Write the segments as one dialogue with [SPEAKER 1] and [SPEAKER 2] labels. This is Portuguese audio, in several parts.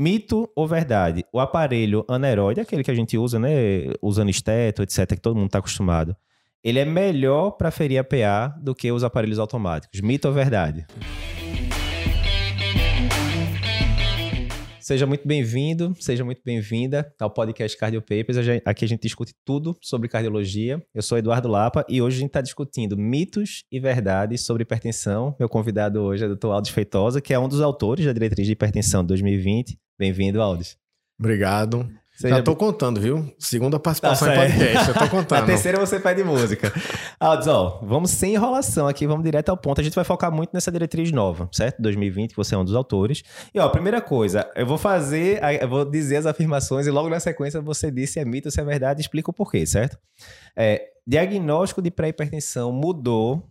[SPEAKER 1] Mito ou verdade? O aparelho aneroide, aquele que a gente usa, né? Usando esteto, etc., que todo mundo está acostumado. Ele é melhor para ferir a PA do que os aparelhos automáticos. Mito ou verdade? Seja muito bem-vindo, seja muito bem-vinda ao podcast Cardio Papers. Aqui a gente discute tudo sobre cardiologia. Eu sou Eduardo Lapa e hoje a gente está discutindo mitos e verdades sobre hipertensão. Meu convidado hoje é o Dr. Aldo Feitosa, que é um dos autores da Diretriz de Hipertensão 2020. Bem-vindo, Aldo.
[SPEAKER 2] Obrigado. Seja... Já tô contando, viu? Segunda participação tá em podcast, eu tô contando.
[SPEAKER 1] A terceira você pede música. Aldes, ó, vamos sem enrolação aqui, vamos direto ao ponto. A gente vai focar muito nessa diretriz nova, certo? 2020, que você é um dos autores. E, ó, primeira coisa, eu vou fazer, eu vou dizer as afirmações e logo na sequência você diz se é mito, se é verdade, explica o porquê, certo? É, diagnóstico de pré-hipertensão mudou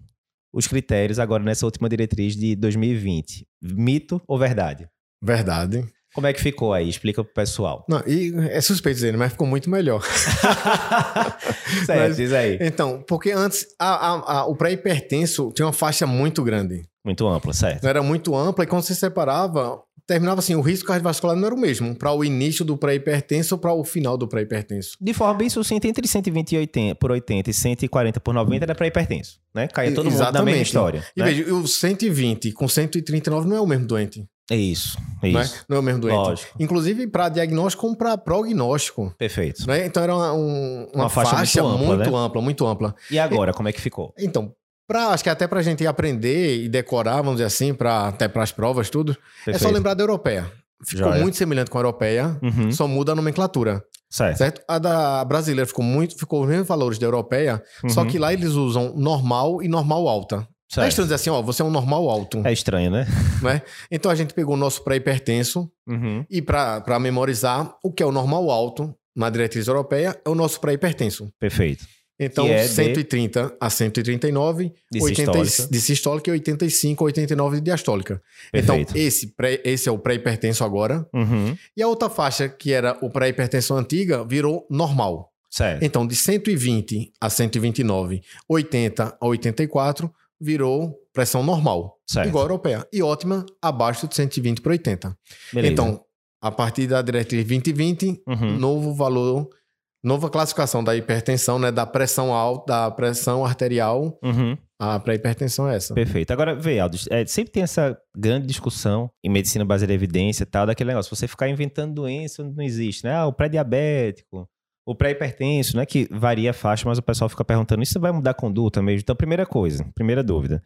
[SPEAKER 1] os critérios agora nessa última diretriz de 2020. Mito ou verdade?
[SPEAKER 2] Verdade.
[SPEAKER 1] Como é que ficou aí? Explica pro pessoal.
[SPEAKER 2] Não, e é suspeito dizer, mas ficou muito melhor.
[SPEAKER 1] certo, mas, diz aí.
[SPEAKER 2] Então, porque antes a, a, a, o pré-hipertenso tinha uma faixa muito grande.
[SPEAKER 1] Muito ampla, certo.
[SPEAKER 2] Era muito ampla e quando você separava, terminava assim, o risco cardiovascular não era o mesmo para o início do pré-hipertenso ou para o final do pré-hipertenso.
[SPEAKER 1] De forma bem sucinta, entre 120 80, por 80 e 140 por 90 era pré-hipertenso, né? Caía todo Exatamente. mundo na mesma história.
[SPEAKER 2] E
[SPEAKER 1] né?
[SPEAKER 2] veja, o 120 com 139 não é o mesmo doente.
[SPEAKER 1] É isso, é
[SPEAKER 2] não,
[SPEAKER 1] isso.
[SPEAKER 2] É? não é o mesmo doente. Lógico. Inclusive para diagnóstico como para prognóstico.
[SPEAKER 1] Perfeito.
[SPEAKER 2] Né? Então era uma, um, uma, uma faixa, faixa, muito, ampla, muito, né? ampla, muito ampla.
[SPEAKER 1] E agora, e, como é que ficou?
[SPEAKER 2] Então, pra, acho que até para a gente aprender e decorar, vamos dizer assim, pra, até para as provas, tudo, Perfeito. é só lembrar da europeia. Ficou muito semelhante com a europeia, uhum. só muda a nomenclatura. Certo. certo. A da brasileira ficou muito, ficou os mesmos valores da europeia, uhum. só que lá eles usam normal e normal alta. Certo. É estranho dizer assim, ó, você é um normal alto.
[SPEAKER 1] É estranho, né?
[SPEAKER 2] né? Então a gente pegou o nosso pré-hipertenso uhum. e para memorizar o que é o normal alto na diretriz europeia é o nosso pré-hipertenso.
[SPEAKER 1] Perfeito.
[SPEAKER 2] Então, é 130 de... a 139 de 80, sistólica. de sistólica e 85 a 89 de diastólica. Então, Perfeito. Então, esse, pré, esse é o pré-hipertenso agora. Uhum. E a outra faixa, que era o pré-hipertensão antiga, virou normal.
[SPEAKER 1] Certo.
[SPEAKER 2] Então, de 120 a 129, 80 a 84, virou pressão normal, certo. igual a europeia. E ótima, abaixo de 120 por 80. Beleza. Então, a partir da diretriz 2020, uhum. novo valor, nova classificação da hipertensão, né? Da pressão alta, da pressão arterial. Uhum. Para hipertensão é essa.
[SPEAKER 1] Perfeito. Agora, vê, Aldo, é, sempre tem essa grande discussão em medicina baseada em evidência e tal, daquele negócio. Você ficar inventando doença não existe, né? Ah, o pré-diabético, o pré-hipertenso, né, que varia a faixa, mas o pessoal fica perguntando, isso vai mudar a conduta mesmo? Então, primeira coisa, primeira dúvida.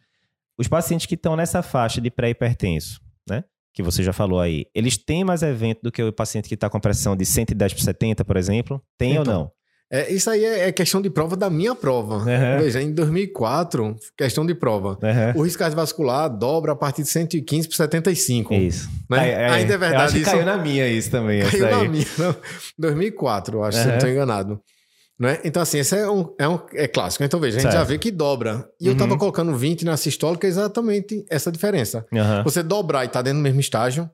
[SPEAKER 1] Os pacientes que estão nessa faixa de pré-hipertenso, né, que você já falou aí, eles têm mais evento do que o paciente que está com pressão de 110 por 70, por exemplo? Tem então, ou não?
[SPEAKER 2] É, isso aí é, é, questão de prova da minha prova. Uhum. Veja, em 2004, questão de prova. Uhum. O risco cardiovascular dobra a partir de 115 por 75.
[SPEAKER 1] Isso.
[SPEAKER 2] Né? Aí, aí, Ainda é verdade.
[SPEAKER 1] Acho que isso... caiu na minha isso também.
[SPEAKER 2] Caiu na minha. Não. 2004, acho, uhum. se não estou enganado. Né? Então, assim, esse é um, é um é clássico. Então, veja, a gente certo. já vê que dobra. E uhum. eu estava colocando 20 na sistólica, exatamente essa diferença. Uhum. Você dobrar e tá dentro do mesmo estágio,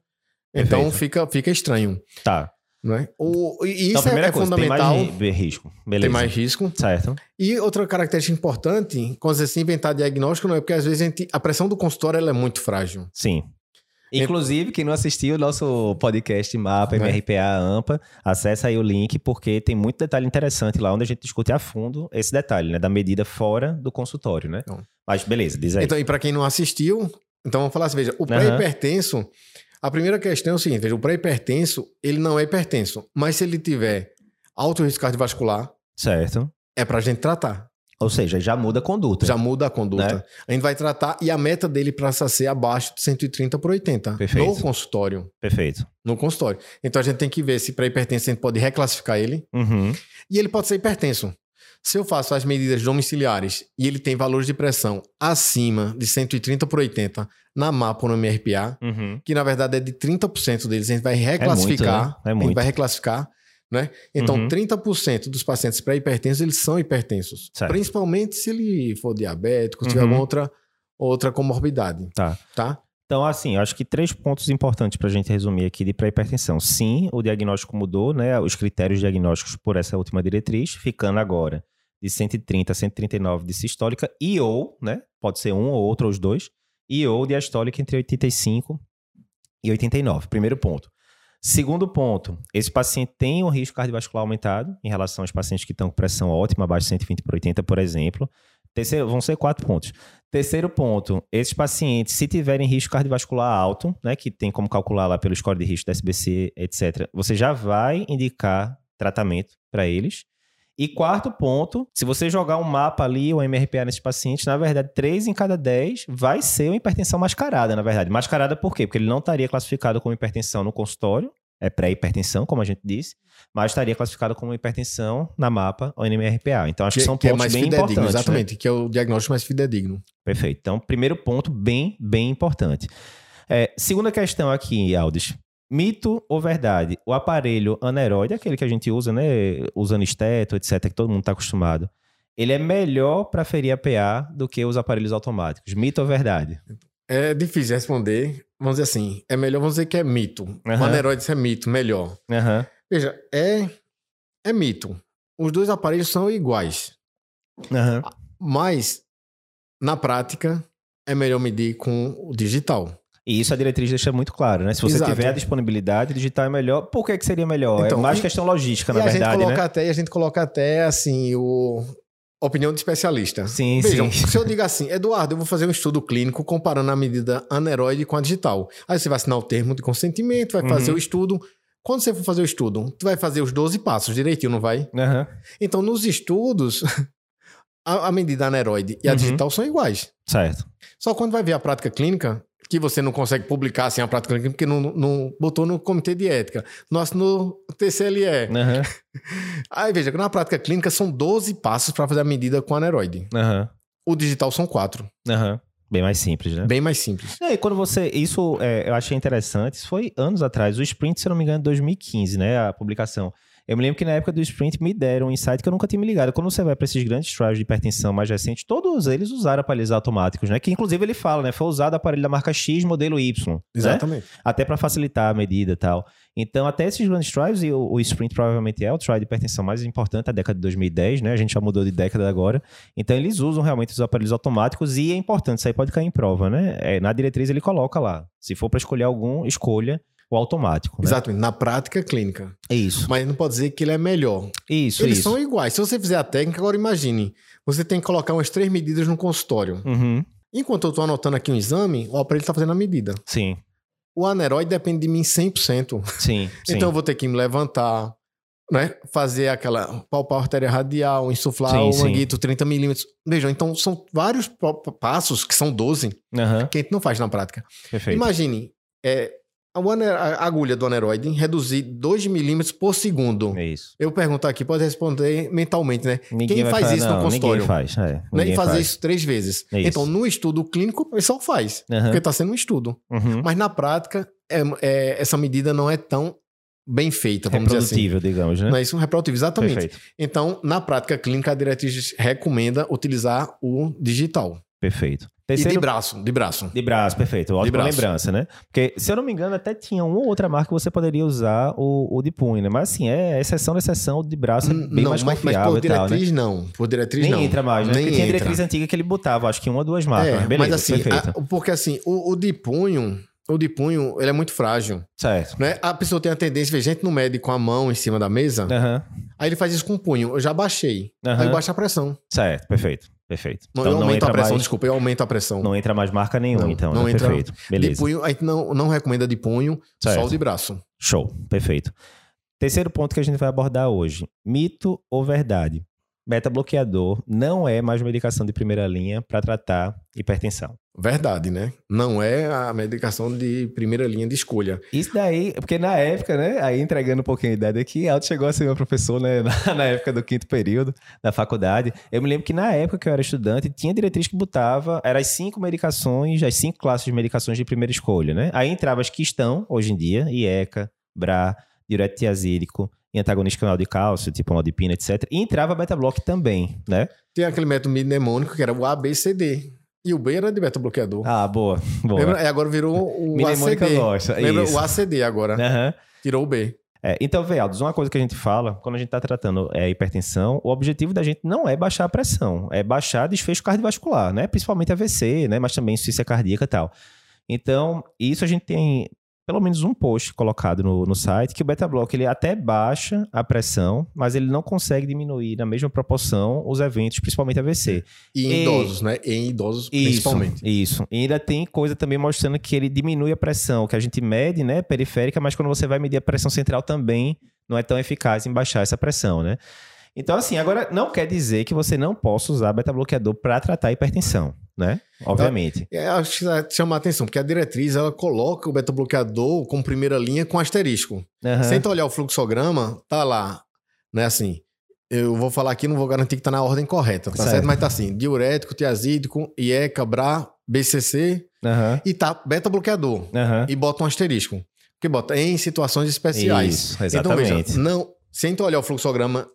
[SPEAKER 2] então Perfeito. fica, fica estranho.
[SPEAKER 1] Tá.
[SPEAKER 2] Não é? O, e isso então, é, é coisa, fundamental.
[SPEAKER 1] Tem mais risco. Beleza.
[SPEAKER 2] Tem mais risco.
[SPEAKER 1] Certo.
[SPEAKER 2] E outra característica importante, quando você se inventar diagnóstico, não é porque às vezes a, gente, a pressão do consultório é muito frágil.
[SPEAKER 1] Sim. Inclusive, quem não assistiu o nosso podcast MAPA, é. MRPA, AMPA, acessa aí o link, porque tem muito detalhe interessante lá, onde a gente discute a fundo esse detalhe, né? Da medida fora do consultório, né? Então, Mas beleza, diz aí.
[SPEAKER 2] Então, e para quem não assistiu, então vamos falar assim, veja, o pré-hipertenso... Uhum a primeira questão é o seguinte: o pré-hipertenso, ele não é hipertenso, mas se ele tiver alto risco cardiovascular,
[SPEAKER 1] certo.
[SPEAKER 2] é para a gente tratar.
[SPEAKER 1] Ou seja, já muda a conduta.
[SPEAKER 2] Já muda a conduta. Né? A gente vai tratar e a meta dele passa ser abaixo de 130 por 80. Perfeito. No consultório.
[SPEAKER 1] Perfeito.
[SPEAKER 2] No consultório. Então a gente tem que ver se para hipertenso a gente pode reclassificar ele. Uhum. E ele pode ser hipertenso. Se eu faço as medidas domiciliares e ele tem valores de pressão acima de 130 por 80 na MAPA ou no MRPA, uhum. que na verdade é de 30% deles, a gente vai reclassificar. É muito, né? é muito. A gente vai reclassificar. Né? Então, uhum. 30% dos pacientes pré-hipertensos, eles são hipertensos. Certo. Principalmente se ele for diabético, se tiver uhum. alguma outra, outra comorbidade.
[SPEAKER 1] Tá.
[SPEAKER 2] tá?
[SPEAKER 1] Então, assim, eu acho que três pontos importantes para a gente resumir aqui de pré-hipertensão. Sim, o diagnóstico mudou, né? Os critérios diagnósticos por essa última diretriz, ficando agora de 130 a 139 de sistólica e ou, né? Pode ser um ou outro, ou os dois, e ou diastólica entre 85 e 89. Primeiro ponto. Segundo ponto, esse paciente tem um risco cardiovascular aumentado em relação aos pacientes que estão com pressão ótima, abaixo de 120 por 80, por exemplo. Terceiro, vão ser quatro pontos. Terceiro ponto, esses pacientes, se tiverem risco cardiovascular alto, né, que tem como calcular lá pelo score de risco da SBC, etc., você já vai indicar tratamento para eles. E quarto ponto, se você jogar um mapa ali, o MRPA nesses pacientes, na verdade, 3 em cada 10 vai ser uma hipertensão mascarada, na verdade. Mascarada por quê? Porque ele não estaria classificado como hipertensão no consultório, é pré-hipertensão, como a gente disse, mas estaria classificado como hipertensão na mapa ou NMRPA. Então, acho que, que são que é pontos é bem importantes. Né?
[SPEAKER 2] Exatamente,
[SPEAKER 1] né?
[SPEAKER 2] que é o diagnóstico mais fidedigno.
[SPEAKER 1] Perfeito. Então, primeiro ponto, bem, bem importante. É, segunda questão aqui, Aldis. Mito ou verdade? O aparelho aneroide, aquele que a gente usa, né? Usando esteto, etc., que todo mundo está acostumado, ele é melhor para ferir a PA do que os aparelhos automáticos. Mito ou verdade?
[SPEAKER 2] É difícil responder. Vamos dizer assim, é melhor, vamos dizer que é mito. Uhum. O aneroide é mito, melhor.
[SPEAKER 1] Uhum.
[SPEAKER 2] Veja, é, é mito. Os dois aparelhos são iguais.
[SPEAKER 1] Uhum.
[SPEAKER 2] Mas, na prática, é melhor medir com o digital.
[SPEAKER 1] E isso a diretriz deixa muito claro, né? Se você Exato. tiver a disponibilidade, digital é melhor. Por que, que seria melhor? É então, é mais e, questão logística, na verdade,
[SPEAKER 2] a gente coloca
[SPEAKER 1] né?
[SPEAKER 2] Até, a gente coloca até, assim, o... Opinião de especialista.
[SPEAKER 1] Sim,
[SPEAKER 2] Vejam,
[SPEAKER 1] sim.
[SPEAKER 2] se eu digo assim, Eduardo, eu vou fazer um estudo clínico comparando a medida aneroide com a digital. Aí você vai assinar o termo de consentimento, vai fazer uhum. o estudo. Quando você for fazer o estudo, tu vai fazer os 12 passos direitinho, não vai?
[SPEAKER 1] Uhum.
[SPEAKER 2] Então, nos estudos, a, a medida aneroide e a uhum. digital são iguais.
[SPEAKER 1] Certo.
[SPEAKER 2] Só quando vai ver a prática clínica, que você não consegue publicar assim a prática clínica porque não, não botou no comitê de ética. Nosso no TCLE.
[SPEAKER 1] Uhum.
[SPEAKER 2] Aí veja, na prática clínica são 12 passos para fazer a medida com aneroide.
[SPEAKER 1] Uhum.
[SPEAKER 2] O digital são 4.
[SPEAKER 1] Uhum. Bem mais simples, né?
[SPEAKER 2] Bem mais simples.
[SPEAKER 1] É, e quando você. Isso é, eu achei interessante. Isso foi anos atrás. O Sprint, se eu não me engano, 2015, né? A publicação. Eu me lembro que na época do sprint me deram um insight que eu nunca tinha me ligado. Quando você vai para esses grandes trials de hipertensão mais recentes, todos eles usaram aparelhos automáticos, né? Que inclusive ele fala, né? Foi usado aparelho da marca X, modelo Y. Né?
[SPEAKER 2] Exatamente. Né?
[SPEAKER 1] Até para facilitar a medida e tal. Então, até esses grandes trials, e o, o, sprint provavelmente é o trial de hipertensão mais importante da década de 2010, né? A gente já mudou de década agora. Então, eles usam realmente os aparelhos automáticos e é importante, isso aí pode cair em prova, né? É, na diretriz ele coloca lá. Se for para escolher algum, escolha o automático. Né?
[SPEAKER 2] Exatamente, na prática clínica.
[SPEAKER 1] É isso.
[SPEAKER 2] Mas não pode dizer que ele é melhor.
[SPEAKER 1] Isso,
[SPEAKER 2] Eles
[SPEAKER 1] isso.
[SPEAKER 2] são iguais. Se você fizer a técnica, agora imagine, você tem que colocar umas três medidas no consultório.
[SPEAKER 1] Uhum.
[SPEAKER 2] Enquanto eu estou anotando aqui um exame, o aparelho está fazendo a medida.
[SPEAKER 1] Sim.
[SPEAKER 2] O aneróide depende de mim 100%.
[SPEAKER 1] Sim, sim.
[SPEAKER 2] Então eu vou ter que me levantar, né? Fazer aquela palpar a artéria radial, insuflar sim, o manguito 30 milímetros. Vejam, então são vários passos, que são 12,
[SPEAKER 1] uhum.
[SPEAKER 2] que a gente não faz na prática.
[SPEAKER 1] Perfeito.
[SPEAKER 2] Imagine, é, a agulha do aneroide reduzir 2 milímetros por segundo.
[SPEAKER 1] É isso.
[SPEAKER 2] Eu pergunto aqui, pode responder mentalmente, né?
[SPEAKER 1] Ninguém
[SPEAKER 2] Quem faz
[SPEAKER 1] falar,
[SPEAKER 2] isso
[SPEAKER 1] não,
[SPEAKER 2] no consultório?
[SPEAKER 1] Ninguém faz. É,
[SPEAKER 2] ninguém fazer faz. isso três vezes.
[SPEAKER 1] É
[SPEAKER 2] então, no estudo clínico, o pessoal faz.
[SPEAKER 1] Uhum.
[SPEAKER 2] Porque está sendo um estudo.
[SPEAKER 1] Uhum.
[SPEAKER 2] Mas na prática, é, é, essa medida não é tão bem feita, vamos dizer assim.
[SPEAKER 1] digamos, né?
[SPEAKER 2] Não é isso? Reprodutivo, exatamente.
[SPEAKER 1] Perfeito.
[SPEAKER 2] Então, na prática clínica, a diretriz recomenda utilizar o digital.
[SPEAKER 1] Perfeito.
[SPEAKER 2] Terceiro... E de braço, de braço.
[SPEAKER 1] De braço, perfeito. Ótima lembrança, né? Porque, se eu não me engano, até tinha uma ou outra marca que você poderia usar o, o de punho, né? Mas assim, é exceção da exceção, o de braço é bem
[SPEAKER 2] não,
[SPEAKER 1] mais
[SPEAKER 2] mas,
[SPEAKER 1] confiável
[SPEAKER 2] mas por diretriz
[SPEAKER 1] tal,
[SPEAKER 2] né? não. Por diretriz
[SPEAKER 1] Nem
[SPEAKER 2] não.
[SPEAKER 1] entra mais, né?
[SPEAKER 2] Nem
[SPEAKER 1] Porque tinha
[SPEAKER 2] entra.
[SPEAKER 1] diretriz antiga que ele botava, acho que uma ou duas marcas.
[SPEAKER 2] É,
[SPEAKER 1] mas beleza,
[SPEAKER 2] mas assim. A, porque assim, o, o de punho, o de punho, ele é muito frágil.
[SPEAKER 1] Certo.
[SPEAKER 2] Né? A pessoa tem a tendência, ver gente não mede com a mão em cima da mesa.
[SPEAKER 1] Uhum.
[SPEAKER 2] Aí ele faz isso com o punho. Eu já baixei.
[SPEAKER 1] Uhum.
[SPEAKER 2] Aí baixa a pressão.
[SPEAKER 1] Certo, perfeito. Perfeito.
[SPEAKER 2] Não, então, eu aumento a pressão, mais... desculpa, eu aumento a pressão.
[SPEAKER 1] Não entra mais marca nenhuma,
[SPEAKER 2] não,
[SPEAKER 1] então.
[SPEAKER 2] Não
[SPEAKER 1] né?
[SPEAKER 2] entra.
[SPEAKER 1] Perfeito. Beleza.
[SPEAKER 2] De punho, a gente não, não recomenda de punho, certo. só de braço.
[SPEAKER 1] Show. Perfeito. Terceiro ponto que a gente vai abordar hoje: mito ou verdade? Beta-bloqueador não é mais medicação de primeira linha para tratar hipertensão.
[SPEAKER 2] Verdade, né? Não é a medicação de primeira linha de escolha.
[SPEAKER 1] Isso daí, porque na época, né? Aí entregando um pouquinho a ideia aqui, Alto chegou a ser meu professor, né? Na, na, época do quinto período da faculdade. Eu me lembro que na época que eu era estudante, tinha diretriz que botava, eram as cinco medicações, as cinco classes de medicações de primeira escolha, né? Aí entrava as que estão, hoje em dia, IECA, BRA, diurético tiazídico, e antagonista canal de cálcio, tipo nodipina, etc. E entrava beta-block também, né?
[SPEAKER 2] Tem aquele método mnemônico que era o ABCD. E o B era de beta-bloqueador.
[SPEAKER 1] Ah, boa. boa.
[SPEAKER 2] Lembra? Agora virou o ACD.
[SPEAKER 1] gosta.
[SPEAKER 2] Lembra
[SPEAKER 1] Isso.
[SPEAKER 2] o ACD agora.
[SPEAKER 1] Uhum.
[SPEAKER 2] Tirou o B.
[SPEAKER 1] É, então, Vealdos, uma coisa que a gente fala, quando a gente está tratando é, hipertensão, o objetivo da gente não é baixar a pressão, é baixar desfecho cardiovascular, né? Principalmente AVC, né? Mas também insuficiência cardíaca e tal. Então, isso a gente tem pelo menos um post colocado no, no site que o beta-block ele até baixa a pressão, mas ele não consegue diminuir na mesma proporção os eventos, principalmente AVC.
[SPEAKER 2] E em e... idosos, né? E em idosos isso, principalmente.
[SPEAKER 1] Isso. E ainda tem coisa também mostrando que ele diminui a pressão, que a gente mede, né, periférica, mas quando você vai medir a pressão central também não é tão eficaz em baixar essa pressão, né? Então, assim, agora não quer dizer que você não possa usar beta-bloqueador para tratar hipertensão, né? Obviamente.
[SPEAKER 2] Então, acho que chamar a atenção, porque a diretriz ela coloca o beta-bloqueador como primeira linha com asterisco. Uhum. Sem olhar o fluxograma, tá lá, né? Assim, eu vou falar aqui, não vou garantir que tá na ordem correta, tá certo? certo? Mas tá assim: diurético, tiazídico, IECA, BRA, BCC uhum. e tá beta-bloqueador. Uhum. E bota um asterisco. Porque bota em situações especiais. Isso,
[SPEAKER 1] exatamente.
[SPEAKER 2] Então, veja, não, sem tu olhar o fluxograma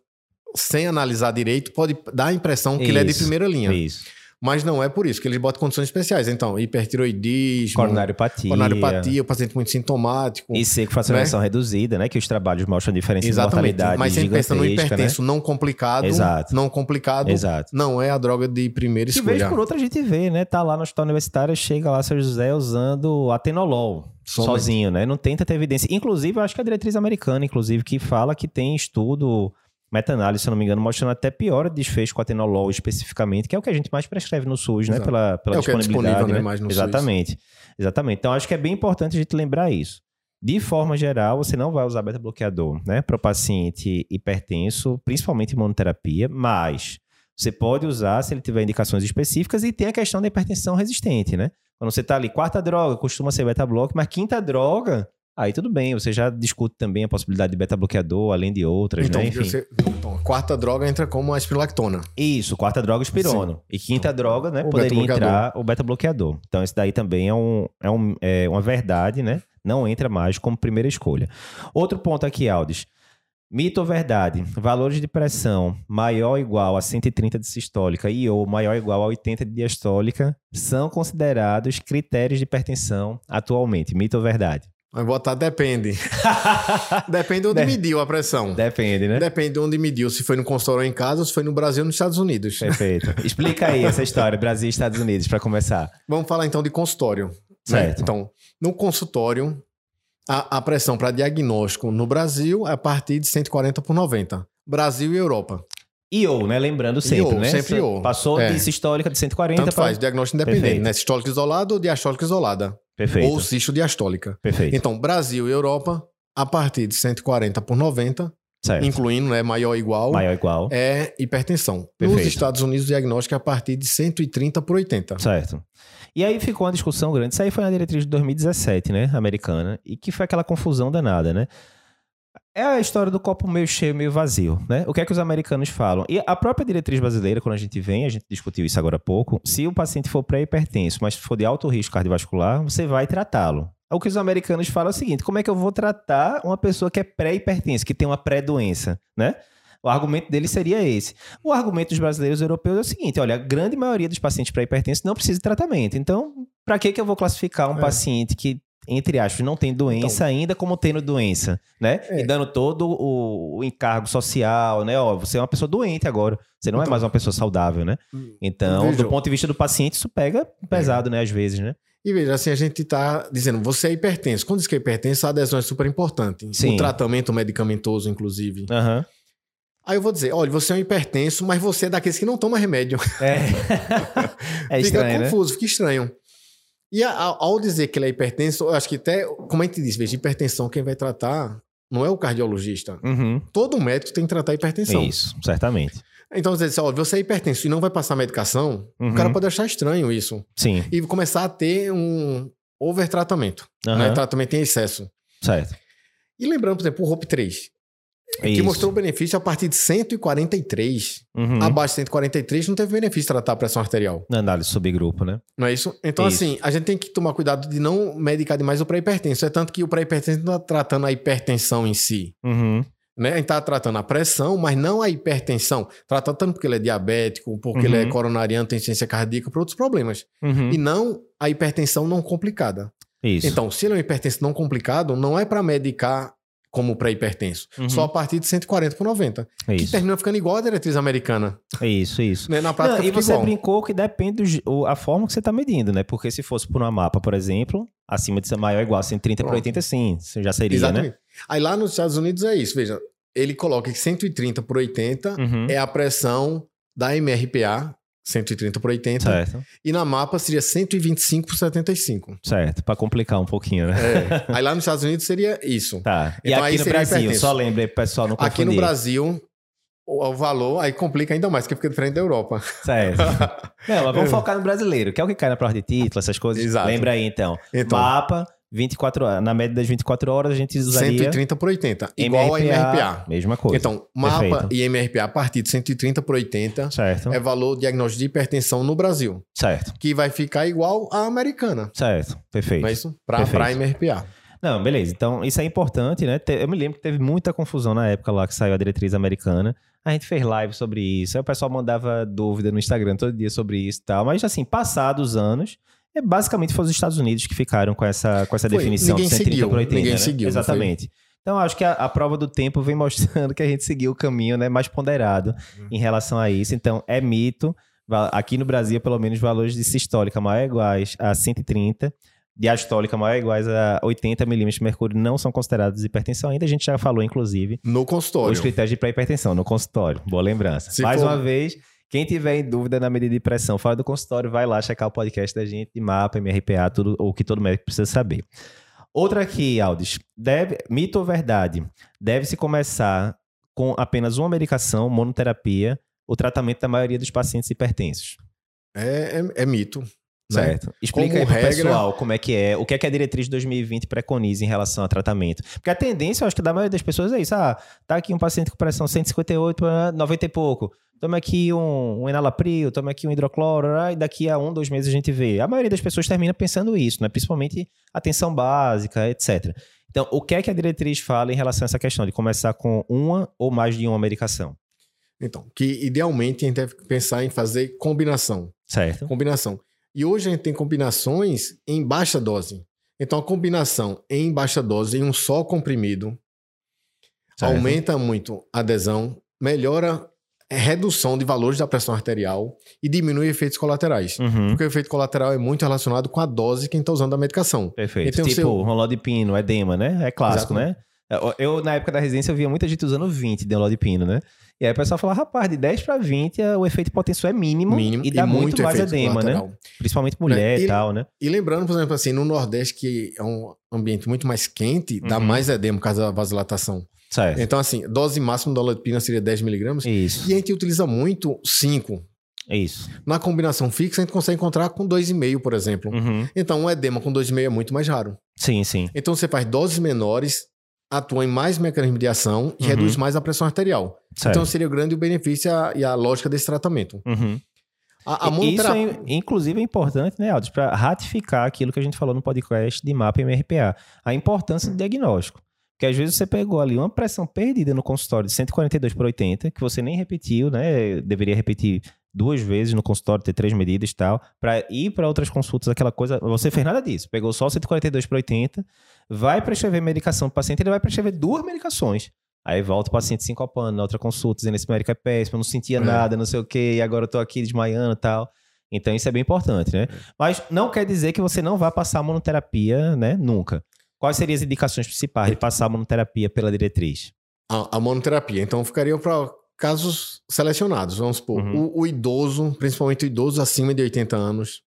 [SPEAKER 2] sem analisar direito, pode dar a impressão que isso, ele é de primeira linha. Isso. Mas não é por isso, que eles botam condições especiais. Então, hipertiroidismo,
[SPEAKER 1] coronariopatia,
[SPEAKER 2] coronariopatia o paciente muito sintomático.
[SPEAKER 1] E seco fracionação né? reduzida, né? Que os trabalhos mostram diferença Exatamente. de mortalidade
[SPEAKER 2] Mas sempre pensa no hipertenso né? não complicado. Exato. Não complicado. Exato. Não é a droga de primeira escolha.
[SPEAKER 1] E vez por outra a gente vê, né? Tá lá no hospital universitário, chega lá seu José usando atenolol. Somente. Sozinho, né? Não tenta ter evidência. Inclusive, eu acho que a diretriz americana, inclusive, que fala que tem estudo meta-análise, se eu não me engano, mostrando até pior desfecho com a tenolol especificamente, que é o que a gente mais prescreve no SUS, né? Exato. né? Pela, pela
[SPEAKER 2] é
[SPEAKER 1] disponibilidade.
[SPEAKER 2] É
[SPEAKER 1] né?
[SPEAKER 2] mais no
[SPEAKER 1] Exatamente.
[SPEAKER 2] SUS.
[SPEAKER 1] Exatamente. Então, acho que é bem importante a gente lembrar isso. De forma geral, você não vai usar beta-bloqueador, né? Para o paciente hipertenso, principalmente em monoterapia, mas você pode usar se ele tiver indicações específicas e tem a questão da hipertensão resistente, né? Quando você está ali, quarta droga, costuma ser beta-block, mas quinta droga, Aí tudo bem, você já discute também a possibilidade de beta-bloqueador, além de outras,
[SPEAKER 2] então,
[SPEAKER 1] né? Enfim.
[SPEAKER 2] Você, então, quarta droga entra como a espirolactona.
[SPEAKER 1] Isso, quarta droga, espirono. Sim. E quinta então, droga, né, poderia entrar o beta-bloqueador. Então, esse daí também é, um, é, um, é uma verdade, né? Não entra mais como primeira escolha. Outro ponto aqui, Aldis. Mito ou verdade? Valores de pressão maior ou igual a 130 de sistólica e ou maior ou igual a 80 de diastólica são considerados critérios de hipertensão atualmente. Mito ou verdade?
[SPEAKER 2] Vai botar depende. depende de onde de... mediu a pressão.
[SPEAKER 1] Depende, né?
[SPEAKER 2] Depende de onde mediu. Se foi no consultório ou em casa ou se foi no Brasil ou nos Estados Unidos.
[SPEAKER 1] Perfeito. Explica aí essa história, Brasil e Estados Unidos, para começar.
[SPEAKER 2] Vamos falar então de consultório. Né?
[SPEAKER 1] Certo.
[SPEAKER 2] Né? Então, no consultório, a, a pressão para diagnóstico no Brasil é a partir de 140 por 90. Brasil e Europa.
[SPEAKER 1] IO, né? Lembrando sempre,
[SPEAKER 2] IO,
[SPEAKER 1] né?
[SPEAKER 2] Sempre IO.
[SPEAKER 1] Passou é. de sistólica de 140
[SPEAKER 2] Tanto pra... faz, diagnóstico independente, Perfeito. né? Sistólica isolada ou diastólica isolada.
[SPEAKER 1] Perfeito.
[SPEAKER 2] Ou cisto diastólica.
[SPEAKER 1] Perfeito.
[SPEAKER 2] Então, Brasil e Europa, a partir de 140 por 90, certo. incluindo né, maior ou igual,
[SPEAKER 1] maior igual,
[SPEAKER 2] é hipertensão. Perfeito. Nos Estados Unidos, o diagnóstico é a partir de 130 por 80.
[SPEAKER 1] Certo. E aí ficou uma discussão grande. Isso aí foi na diretriz de 2017, né, americana, e que foi aquela confusão danada, né? É a história do copo meio cheio, meio vazio, né? O que é que os americanos falam? E a própria diretriz brasileira, quando a gente vem, a gente discutiu isso agora há pouco, se o paciente for pré-hipertenso, mas for de alto risco cardiovascular, você vai tratá-lo. O que os americanos falam é o seguinte, como é que eu vou tratar uma pessoa que é pré-hipertensa, que tem uma pré-doença, né? O argumento dele seria esse. O argumento dos brasileiros e europeus é o seguinte: olha, a grande maioria dos pacientes pré-hipertensos não precisa de tratamento. Então, para que, que eu vou classificar um é. paciente que entre aspas, não tem doença então, ainda como tendo doença, né? É. E dando todo o, o, encargo social, né? Ó, você é uma pessoa doente agora, você não é então, é mais uma pessoa saudável, né? Hum, então, do ponto de vista do paciente, isso pega pesado, é. né? Às vezes, né?
[SPEAKER 2] E veja, assim, a gente está dizendo, você é hipertenso. Quando diz que é hipertenso, a adesão é super importante. Sim. O tratamento medicamentoso, inclusive.
[SPEAKER 1] Uhum.
[SPEAKER 2] Aí eu vou dizer, olha, você é um hipertenso, mas você é daqueles que não toma remédio.
[SPEAKER 1] É. é estranho,
[SPEAKER 2] fica
[SPEAKER 1] né?
[SPEAKER 2] confuso, né? fica estranho. E ao dizer que ele é hipertenso, eu acho que até, como a gente diz, veja, hipertensão, quem vai tratar não é o cardiologista.
[SPEAKER 1] Uhum.
[SPEAKER 2] Todo médico tem que tratar hipertensão.
[SPEAKER 1] Isso, certamente.
[SPEAKER 2] Então, você diz, olha, você é hipertenso e não vai passar medicação, uhum. o cara pode achar estranho isso.
[SPEAKER 1] Sim.
[SPEAKER 2] E começar a ter um overtratamento. Uhum. Né? Tratamento em excesso.
[SPEAKER 1] Certo.
[SPEAKER 2] E lembrando, por exemplo, o HOPE 3. É que mostrou benefício a partir de 143. Uhum. Abaixo de 143 não teve benefício tratar a pressão arterial.
[SPEAKER 1] Na análise subgrupo, né?
[SPEAKER 2] Não é isso? Então, isso. assim, a gente tem que tomar cuidado de não medicar demais o pré-hipertenso. É tanto que o pré-hipertenso não está tratando a hipertensão em si.
[SPEAKER 1] Uhum.
[SPEAKER 2] Né? A gente está tratando a pressão, mas não a hipertensão. Tratando tanto porque ele é diabético, porque uhum. ele é uhum. coronariano, tem ciência cardíaca, por outros problemas.
[SPEAKER 1] Uhum.
[SPEAKER 2] E não a hipertensão não complicada.
[SPEAKER 1] Isso.
[SPEAKER 2] Então, se ele é um hipertenso não complicado, não é para medicar como pré-hipertenso. Uhum. Só a partir de 140 por 90. É que termina ficando igual a diretriz americana.
[SPEAKER 1] É isso, é isso.
[SPEAKER 2] Né? Na prática,
[SPEAKER 1] Não, E você igual. brincou que depende da forma que você está medindo, né? Porque se fosse por uma mapa, por exemplo, acima de ser maior ou igual a 130 por 80, sim, já seria, né? Exatamente. né?
[SPEAKER 2] Aí lá nos Estados Unidos é isso, veja, ele coloca que 130 por 80 uhum. é a pressão da MRPA, 130 por 80. Certo. E na mapa seria 125 por 75.
[SPEAKER 1] Certo, para complicar um pouquinho, né?
[SPEAKER 2] É. Aí lá nos Estados Unidos seria isso.
[SPEAKER 1] Tá. E então, aqui no Brasil, só lembre pessoal não confundir.
[SPEAKER 2] Aqui no Brasil, o, o, valor aí complica ainda mais, porque fica diferente da Europa.
[SPEAKER 1] Certo. não, mas vamos focar no brasileiro, que é o que cai na prova de título, essas coisas. Exato. Lembra aí, então. então mapa, 24 horas. Na média das 24 horas, a gente usaria...
[SPEAKER 2] 130 por 80, igual MRPA, a MRPA.
[SPEAKER 1] Mesma coisa.
[SPEAKER 2] Então, mapa Perfeito. e MRPA a partir de 130 por 80 certo. é valor diagnóstico de hipertensão no Brasil.
[SPEAKER 1] Certo.
[SPEAKER 2] Que vai ficar igual à americana.
[SPEAKER 1] Certo, perfeito. Não é
[SPEAKER 2] isso? Para MRPA.
[SPEAKER 1] Não, beleza. Então, isso é importante, né? Eu me lembro que teve muita confusão na época lá que saiu a diretriz americana. A gente fez live sobre isso. Aí o pessoal mandava dúvida no Instagram todo dia sobre isso e tal. Mas, assim, passados os anos, é basicamente foi os Estados Unidos que ficaram com essa, com essa foi, definição de 130
[SPEAKER 2] seguiu,
[SPEAKER 1] por 80.
[SPEAKER 2] Ninguém
[SPEAKER 1] né?
[SPEAKER 2] seguiu.
[SPEAKER 1] Exatamente. Então, acho que a, a, prova do tempo vem mostrando que a gente seguiu o caminho né, mais ponderado uhum. em relação a isso. Então, é mito. Aqui no Brasil, pelo menos, valores de sistólica maior iguais a 130, diastólica maior iguais a 80 milímetros de mercúrio não são considerados hipertensão ainda. A gente já falou, inclusive.
[SPEAKER 2] No consultório.
[SPEAKER 1] Os critérios de pré-hipertensão, no consultório. Boa lembrança. Se Mais for... uma vez quem tiver em dúvida na medida de pressão fora do consultório, vai lá checar o podcast da gente mapa, MRPA, tudo o que todo médico precisa saber. Outra aqui, Aldis. Deve, mito ou verdade? Deve-se começar com apenas uma medicação, monoterapia, o tratamento da maioria dos pacientes hipertensos.
[SPEAKER 2] É, é, é mito. Né?
[SPEAKER 1] Certo. Né? Explica como aí pro regra... pessoal como é que é, o que é que a diretriz de 2020 preconiza em relação a tratamento. Porque a tendência, eu acho que da maioria das pessoas é isso. Ah, tá aqui um paciente com pressão 158 para 90 e pouco toma aqui um, um enalapril, toma aqui um hidrocloro, e daqui a um, dois meses a gente vê. A maioria das pessoas termina pensando isso, né? principalmente atenção básica, etc. Então, o que é que a diretriz fala em relação a essa questão de começar com uma ou mais de uma medicação?
[SPEAKER 2] Então, que idealmente a gente deve pensar em fazer combinação.
[SPEAKER 1] Certo.
[SPEAKER 2] Combinação. E hoje a gente tem combinações em baixa dose. Então, a combinação em baixa dose, em um só comprimido, certo. aumenta muito a adesão, melhora é redução de valores da pressão arterial e diminui efeitos colaterais. Uhum. Porque o efeito colateral é muito relacionado com a dose que quem está usando a medicação.
[SPEAKER 1] Perfeito. Então, tipo, seu... rolodipino, edema, né? É clássico, Exato. né? Eu, na época da residência, eu via muita gente usando 20 de rolodipino, né? E aí o pessoal fala, rapaz, de 10 para 20 o efeito potensor é mínimo, mínimo e dá e muito, muito mais edema, né? colateral. né? Principalmente mulher e, e, tal, né?
[SPEAKER 2] E lembrando, por exemplo, assim, no Nordeste, que é um ambiente muito mais quente, dá uhum. mais edema por causa da vasodilatação. Certo. Então, assim, dose máxima da olipina seria 10 miligramas.
[SPEAKER 1] Isso.
[SPEAKER 2] E a gente utiliza muito 5.
[SPEAKER 1] Isso.
[SPEAKER 2] Na combinação fixa, a gente consegue encontrar com 2,5, por exemplo. Uhum. Então, um edema com 2,5 é muito mais raro.
[SPEAKER 1] Sim, sim.
[SPEAKER 2] Então, você faz doses menores, atua em mais mecanismos de ação e uhum. reduz mais a pressão arterial. Certo. Então, seria o grande benefício e a, e a lógica desse tratamento.
[SPEAKER 1] Uhum. A, a Isso, é, inclusive, é importante, né, Aldo, para ratificar aquilo que a gente falou no podcast de MAPA e MRPA. A importância do diagnóstico. Porque às vezes você pegou ali uma pressão perdida no consultório de 142 por 80, que você nem repetiu, né? Deveria repetir duas vezes no consultório, ter três medidas e tal, para ir para outras consultas, aquela coisa. Você fez nada disso. Pegou só 142 por 80, vai prescrever medicação para o paciente, ele vai prescrever duas medicações. Aí volta o paciente sincopando na outra consulta, dizendo esse médico é péssimo, eu não sentia é. nada, não sei o quê, e agora eu tô aqui desmaiando e tal. Então isso é bem importante, né? É. Mas não quer dizer que você não vá passar monoterapia, né? Nunca. Quais seriam as indicações principais de passar a monoterapia pela diretriz?
[SPEAKER 2] A, a monoterapia. Então, ficaria para casos selecionados. Vamos supor, uhum. o, o, idoso, principalmente o idoso acima de 80 anos,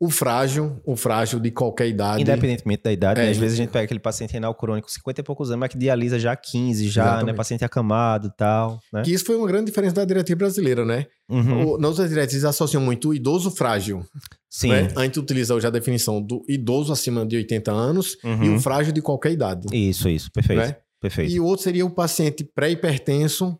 [SPEAKER 2] o frágil, o frágil de qualquer idade.
[SPEAKER 1] Independentemente da idade, é, né? às vezes a gente pega aquele paciente renal crônico, 50 e poucos anos, mas que dialisa já 15, já, Exatamente. né? Paciente acamado e tal. Né?
[SPEAKER 2] Que isso foi uma grande diferença da diretriz brasileira, né? Uhum. O, nas diretrizes associam muito o idoso frágil.
[SPEAKER 1] Sim.
[SPEAKER 2] Né? A gente utiliza hoje a definição do idoso acima de 80 anos uhum. e o frágil de qualquer idade.
[SPEAKER 1] Isso, isso. Perfeito. Né? Perfeito.
[SPEAKER 2] E o outro seria o paciente pré-hipertenso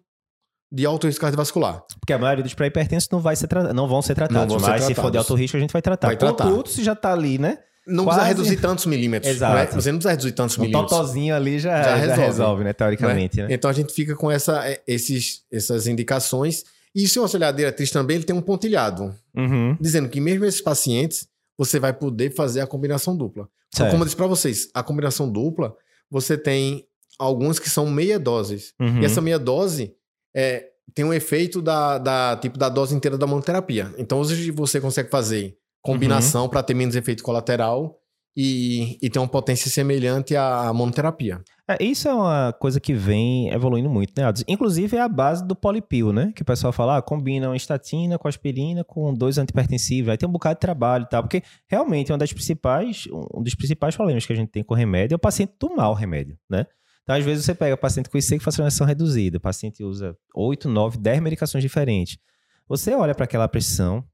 [SPEAKER 2] de alto risco cardiovascular.
[SPEAKER 1] Porque a maioria dos pré-hipertensos não, vai ser não vão ser tratados, vão mas se for de alto risco a gente vai tratar.
[SPEAKER 2] Vai tratar.
[SPEAKER 1] Contudo, se já está ali, né?
[SPEAKER 2] Não Quase... precisa reduzir tantos milímetros. Exato. Né? Você não precisa reduzir tantos um milímetros.
[SPEAKER 1] Um totozinho ali já, já, resolve, já resolve, né? Teoricamente. Né?
[SPEAKER 2] Né? Então a gente fica com essa, é, esses, essas indicações e se você olhar a diretriz também, ele tem um pontilhado, uhum. dizendo que mesmo esses pacientes, você vai poder fazer a combinação dupla. Então, como eu disse para vocês, a combinação dupla, você tem alguns que são meia doses. Uhum. E essa meia dose é, tem um efeito da, da tipo da dose inteira da monoterapia. Então, hoje você consegue fazer combinação uhum. para ter menos efeito colateral e, e tem uma potência semelhante à monoterapia.
[SPEAKER 1] É, isso é uma coisa que vem evoluindo muito, né? Inclusive é a base do polipil, né? Que o pessoal fala, ah, combina uma estatina com aspirina com dois antipertensivos, aí tem um bocado de trabalho e tal, porque realmente uma das principais, um dos principais problemas que a gente tem com o remédio é o paciente tomar o remédio, né? Então, às vezes, você pega paciente com IC que fracionação reduzida, o paciente usa 8, 9, 10 medicações diferentes. Você olha para aquela pressão,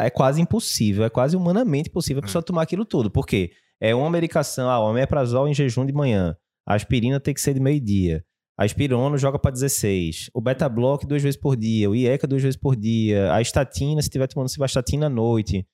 [SPEAKER 1] é quase impossível, é quase humanamente impossível a pessoa é. tomar aquilo tudo. Por quê? É uma medicação, ah, o omeprazol em jejum de manhã, a aspirina tem que ser de meio-dia, a aspirona joga para 16, o beta-block duas vezes por dia, o IECA duas vezes por dia, a estatina, se estiver tomando civastatina à noite.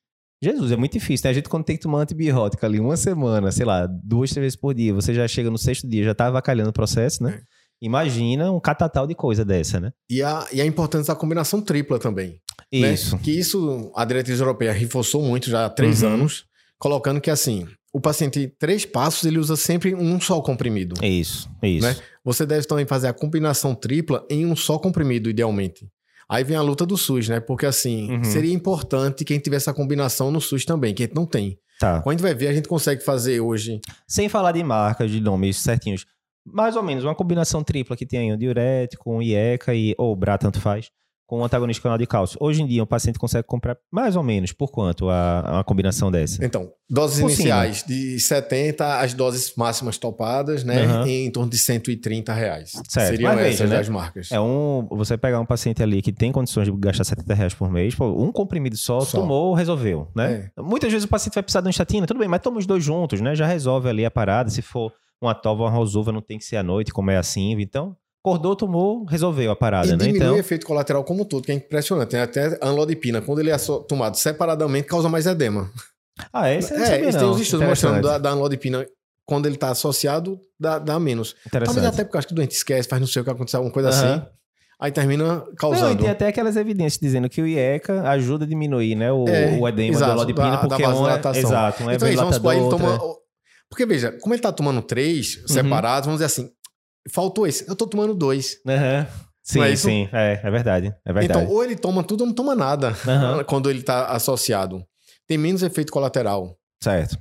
[SPEAKER 1] Jesus, é muito difícil, né? A gente quando tem que tomar antibiótico ali uma semana, sei lá, duas, três vezes por dia, você já chega no sexto dia, já tá avacalhando o processo, né? É. Imagina um catatal de coisa dessa, né?
[SPEAKER 2] E a, e a importância da combinação tripla também. Né? Isso. Né? Que isso a diretriz europeia reforçou muito já há três uhum. anos, colocando que assim, o paciente três passos ele usa sempre um só comprimido.
[SPEAKER 1] Isso, isso. Né?
[SPEAKER 2] Você deve também fazer a combinação tripla em um só comprimido, idealmente. Aí vem a luta do SUS, né? Porque assim, uhum. seria importante quem tivesse essa combinação no SUS também, que a gente não tem. Tá. Quando a gente vai ver, a gente consegue fazer hoje.
[SPEAKER 1] Sem falar de marcas, de nomes certinhos. Mais ou menos, uma combinação tripla que tem um diurético, um IECA e, ou BRA, tanto faz com um antagonista canal de cálcio. Hoje em dia, um paciente consegue comprar mais ou menos por quanto a, a combinação dessa?
[SPEAKER 2] Então, doses por iniciais de 70, as doses máximas topadas, né? Uhum. Em torno de 130 reais.
[SPEAKER 1] Certo.
[SPEAKER 2] Seriam
[SPEAKER 1] Mas
[SPEAKER 2] essas
[SPEAKER 1] né?
[SPEAKER 2] as marcas.
[SPEAKER 1] É um. Você pegar um paciente ali que tem condições de gastar 70 reais por mês, pô, um comprimido só, só. tomou, resolveu, né? É. Muitas vezes o paciente vai precisar de uma estatina, tudo bem, mas toma os dois juntos, né? Já resolve ali a parada. Se for uma tova, uma rosuva, não tem que ser à noite, como é assim, então Acordou, tomou, resolveu a parada, e né?
[SPEAKER 2] diminui então... o efeito colateral como todo, que é impressionante. Tem até anlodipina, quando ele é tomado separadamente, causa mais edema.
[SPEAKER 1] Ah, é? Isso é,
[SPEAKER 2] tem uns estudos mostrando da, da anlodipina, quando ele está associado, dá, dá menos. Talvez até porque acho que o doente esquece, faz não sei o que aconteceu, alguma coisa uhum. assim. Aí termina causando. Não, e
[SPEAKER 1] tem até aquelas evidências dizendo que o IECA ajuda a diminuir né, o, é, o edema exato, da anlodipina, da, porque da é uma... Exato, um
[SPEAKER 2] então, é vamos supor, ele toma... Porque veja, como ele está tomando três uhum. separados, vamos dizer assim, faltou esse. Eu tô tomando dois.
[SPEAKER 1] Uhum. Sim, é sim, é, é verdade, é verdade.
[SPEAKER 2] Então, ou ele toma tudo ou não toma nada uhum. quando ele tá associado. Tem menos efeito colateral.
[SPEAKER 1] Certo.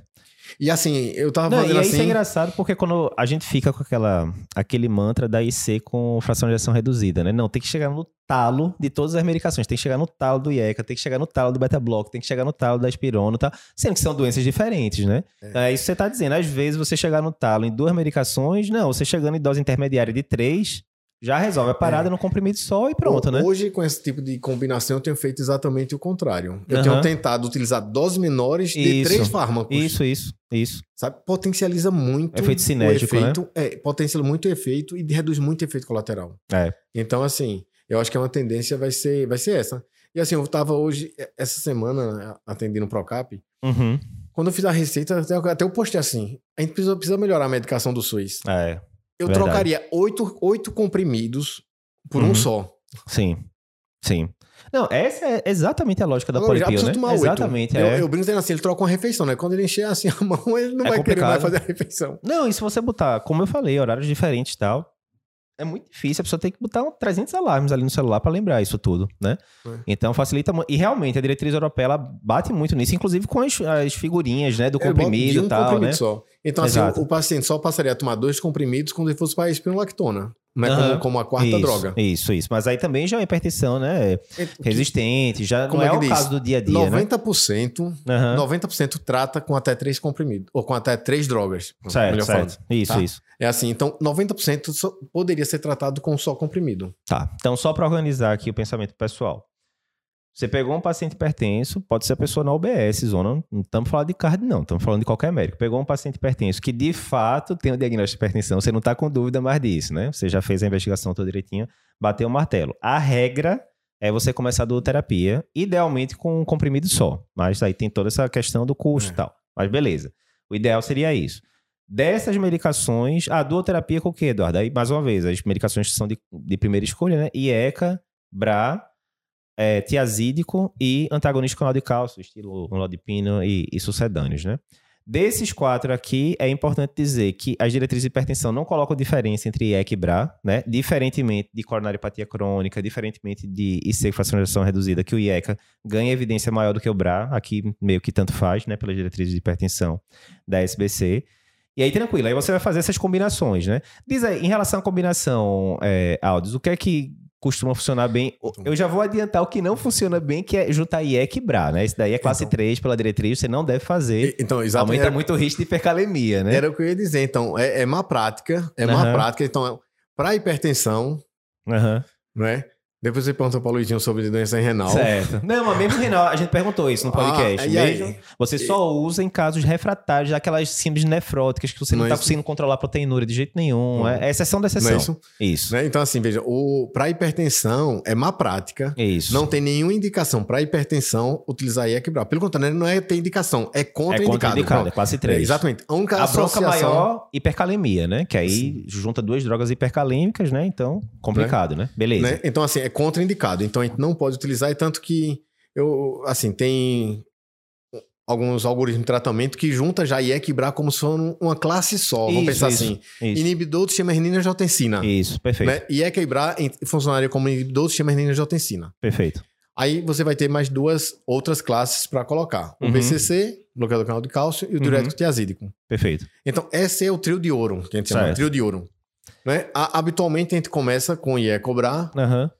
[SPEAKER 2] E assim, eu tava
[SPEAKER 1] e
[SPEAKER 2] assim...
[SPEAKER 1] isso é engraçado porque quando a gente fica com aquela, aquele mantra da IC com fração de ação reduzida, né? Não, tem que chegar no talo de todas as medicações. Tem que chegar no talo do IECA, tem que chegar no talo do beta-block, tem que chegar no talo da espirona, tá? Sendo que são doenças diferentes, né? É. Então, é isso que você tá dizendo. Às vezes você chegar no talo em duas medicações, não, você chegando em dose intermediária de três, já resolve a parada é. no comprimido só e pronto,
[SPEAKER 2] o,
[SPEAKER 1] né?
[SPEAKER 2] Hoje, com esse tipo de combinação, eu tenho feito exatamente o contrário. Eu uhum. tenho tentado utilizar doses menores de isso. três fármacos.
[SPEAKER 1] Isso, isso, isso.
[SPEAKER 2] Sabe? Potencializa muito
[SPEAKER 1] efeito cinético,
[SPEAKER 2] o efeito. Né? É, potencializa muito o efeito e reduz muito o efeito colateral.
[SPEAKER 1] É.
[SPEAKER 2] Então, assim, eu acho que é uma tendência vai ser, vai ser essa. E assim, eu estava hoje, essa semana, atendendo o Procap.
[SPEAKER 1] Uhum.
[SPEAKER 2] Quando eu fiz a receita, até, até eu postei assim: a gente precisa, precisa melhorar a medicação do SUS.
[SPEAKER 1] É.
[SPEAKER 2] Eu Verdade. trocaria oito, oito comprimidos por uhum. um só.
[SPEAKER 1] Sim. Sim. Não, essa é exatamente a lógica da polipio, né?
[SPEAKER 2] Tomar
[SPEAKER 1] exatamente.
[SPEAKER 2] É. Eu, eu brinco assim, ele troca uma refeição, né? Quando ele encher assim a mão, ele não é vai complicado. querer mais fazer a refeição.
[SPEAKER 1] Não, e se você botar, como eu falei, horários diferentes e tal, é muito difícil, a pessoa tem que botar um 300 alarmes ali no celular para lembrar isso tudo, né? É. Então facilita muito. E realmente a diretriz europeia ela bate muito nisso, inclusive com as, as figurinhas, né, do comprimido e um tal, comprimido né?
[SPEAKER 2] Só. Então assim, o, o, paciente só passaria a tomar dois comprimidos quando ele fosse para a espirulactona. Não é uhum. como, como, a quarta
[SPEAKER 1] isso,
[SPEAKER 2] droga.
[SPEAKER 1] Isso, isso. Mas aí também já é hipertensão, né? Resistente, já como não é, é o diz? caso do dia a dia.
[SPEAKER 2] 90%, né? uhum. 90% trata com até três comprimidos. Ou com até três drogas.
[SPEAKER 1] Certo, certo. Falando, isso,
[SPEAKER 2] tá?
[SPEAKER 1] isso.
[SPEAKER 2] É assim, então 90% poderia ser tratado com só comprimido.
[SPEAKER 1] Tá. Então, só para organizar aqui o pensamento pessoal. Você pegou um paciente hipertenso, pode ser a pessoa na OBS, zona, não estamos falando de card, não, estamos falando de qualquer médico. Pegou um paciente hipertenso que de fato tem o diagnóstico de hipertensão, você não está com dúvida mais disso, né? Você já fez a investigação toda direitinho, bateu o martelo. A regra é você começar a duoterapia, idealmente com um comprimido só, mas aí tem toda essa questão do custo e é. tal. Mas beleza, o ideal seria isso. Dessas medicações, a duoterapia com o quê, Eduardo? Aí, mais uma vez, as medicações que são de, de primeira escolha, né? IECA, BRA é, tiazídico e antagonista canal de cálcio, estilo lodipina e, e sucedâneos, né? Desses quatro aqui, é importante dizer que as diretrizes de hipertensão não colocam diferença entre IEC e BRA, né? Diferentemente de coronariopatia crônica, diferentemente de IC fracionação reduzida, que o IECA ganha evidência maior do que o BRA, aqui meio que tanto faz, né? Pelas diretrizes de hipertensão da SBC. E aí, tranquilo, aí você vai fazer essas combinações, né? Diz aí, em relação à combinação, é, o que é que costuma funcionar bem. Eu já vou adiantar o que não funciona bem, que é juntar IEC e BRA, né? Esse daí é classe então, 3 pela diretriz, você não deve fazer.
[SPEAKER 2] Então, exatamente.
[SPEAKER 1] Aumenta era, muito o risco de hipercalemia, né?
[SPEAKER 2] Era o que eu ia dizer. Então, é, é má prática, é uhum. má prática. Então, para hipertensão, uhum. né? Depois você pergunta para o Luizinho sobre doença renal.
[SPEAKER 1] Certo. Não, mas mesmo renal, a gente perguntou isso no podcast. Ah, mesmo, aí? você só usa em casos refratários, aquelas síndromes nefróticas que você não está conseguindo controlar a proteinúria de jeito nenhum. É, é exceção da exceção.
[SPEAKER 2] Não é isso? Isso. Né? Então, assim, veja, para hipertensão é má prática.
[SPEAKER 1] Isso.
[SPEAKER 2] Não tem nenhuma indicação para hipertensão utilizar IECBRA. Pelo contrário, não é ter indicação, é contraindicado. É contraindicado,
[SPEAKER 1] é classe 3.
[SPEAKER 2] É, exatamente.
[SPEAKER 1] A, única a associação... bronca maior, hipercalemia, né? Que aí Sim. junta duas drogas hipercalêmicas, né? Então, complicado, né? né? Beleza. Né?
[SPEAKER 2] Então, assim, é contraindicado. Então a gente não pode utilizar, e tanto que eu, assim, tem alguns algoritmos de tratamento que junta já e BRA como se fosse uma classe só. Vamos pensar isso, assim. Isso. Inibidor do sistema renina angiotensina.
[SPEAKER 1] Isso, perfeito. Né?
[SPEAKER 2] E BRA funcionaria como inibidor do sistema renina angiotensina.
[SPEAKER 1] Perfeito.
[SPEAKER 2] Aí você vai ter mais duas outras classes para colocar. O uhum. BCC, bloqueador do canal de cálcio, e o diurético uhum. tiazídico.
[SPEAKER 1] Perfeito.
[SPEAKER 2] Então, esse é o trio de ouro, que a gente certo. chama, trio de ouro. Né? A, habitualmente a gente começa com IEC BRA, uhum.